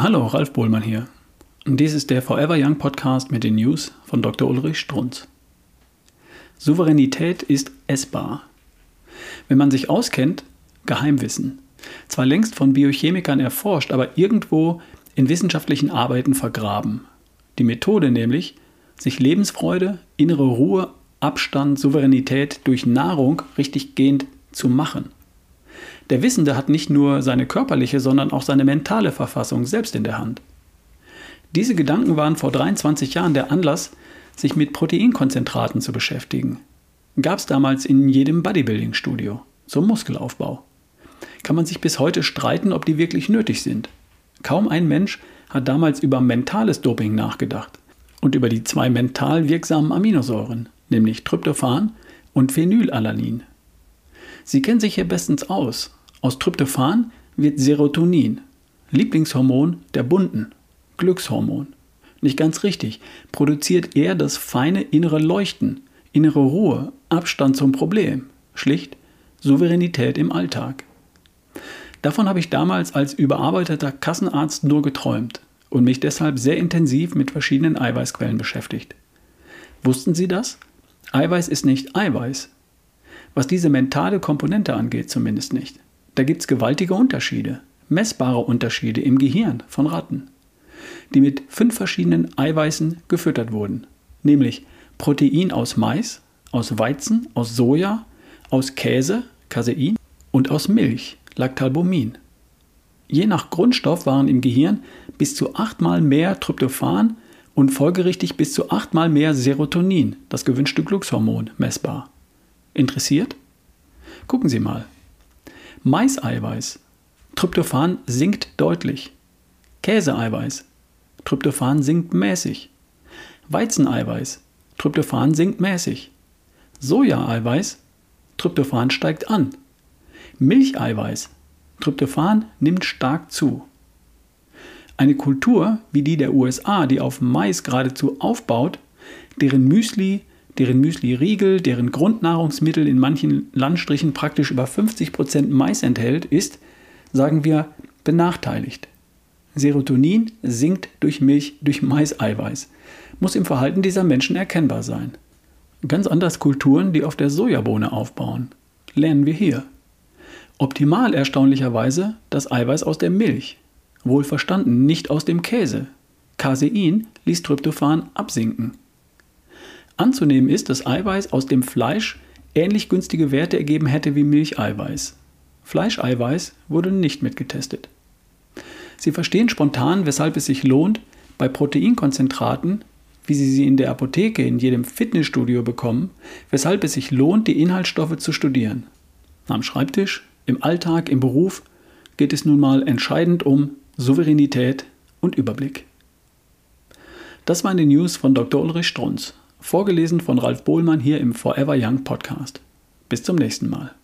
Hallo, Ralf Bohlmann hier. Und dies ist der Forever Young Podcast mit den News von Dr. Ulrich Strunz. Souveränität ist essbar. Wenn man sich auskennt, Geheimwissen. Zwar längst von Biochemikern erforscht, aber irgendwo in wissenschaftlichen Arbeiten vergraben. Die Methode nämlich, sich Lebensfreude, innere Ruhe, Abstand, Souveränität durch Nahrung richtig gehend zu machen. Der Wissende hat nicht nur seine körperliche, sondern auch seine mentale Verfassung selbst in der Hand. Diese Gedanken waren vor 23 Jahren der Anlass, sich mit Proteinkonzentraten zu beschäftigen. Gab es damals in jedem Bodybuilding-Studio zum Muskelaufbau. Kann man sich bis heute streiten, ob die wirklich nötig sind. Kaum ein Mensch hat damals über mentales Doping nachgedacht und über die zwei mental wirksamen Aminosäuren, nämlich Tryptophan und Phenylalanin. Sie kennen sich hier bestens aus aus Tryptophan wird Serotonin, Lieblingshormon der Bunten, Glückshormon. Nicht ganz richtig, produziert er das feine innere Leuchten, innere Ruhe, Abstand zum Problem, schlicht Souveränität im Alltag. Davon habe ich damals als überarbeiteter Kassenarzt nur geträumt und mich deshalb sehr intensiv mit verschiedenen Eiweißquellen beschäftigt. Wussten Sie das? Eiweiß ist nicht Eiweiß. Was diese mentale Komponente angeht, zumindest nicht. Da gibt es gewaltige Unterschiede, messbare Unterschiede im Gehirn von Ratten, die mit fünf verschiedenen Eiweißen gefüttert wurden, nämlich Protein aus Mais, aus Weizen, aus Soja, aus Käse, Casein und aus Milch, Lactalbumin. Je nach Grundstoff waren im Gehirn bis zu achtmal mehr Tryptophan und folgerichtig bis zu achtmal mehr Serotonin, das gewünschte Glückshormon, messbar. Interessiert? Gucken Sie mal. Maiseiweiß. Tryptophan sinkt deutlich. Käseeiweiß. Tryptophan sinkt mäßig. Weizeneiweiß. Tryptophan sinkt mäßig. Sojaeiweiß. Tryptophan steigt an. Milcheiweiß. Tryptophan nimmt stark zu. Eine Kultur wie die der USA, die auf Mais geradezu aufbaut, deren Müsli deren Müsli-Riegel, deren Grundnahrungsmittel in manchen Landstrichen praktisch über 50% Mais enthält, ist, sagen wir, benachteiligt. Serotonin sinkt durch Milch, durch Maiseiweiß. Muss im Verhalten dieser Menschen erkennbar sein. Ganz anders Kulturen, die auf der Sojabohne aufbauen. Lernen wir hier. Optimal erstaunlicherweise das Eiweiß aus der Milch. Wohlverstanden nicht aus dem Käse. Casein ließ Tryptophan absinken. Anzunehmen ist, dass Eiweiß aus dem Fleisch ähnlich günstige Werte ergeben hätte wie Milcheiweiß. Fleischeiweiß wurde nicht mitgetestet. Sie verstehen spontan, weshalb es sich lohnt, bei Proteinkonzentraten, wie Sie sie in der Apotheke in jedem Fitnessstudio bekommen, weshalb es sich lohnt, die Inhaltsstoffe zu studieren. Am Schreibtisch, im Alltag, im Beruf geht es nun mal entscheidend um Souveränität und Überblick. Das waren die News von Dr. Ulrich Strunz. Vorgelesen von Ralf Bohlmann hier im Forever Young Podcast. Bis zum nächsten Mal.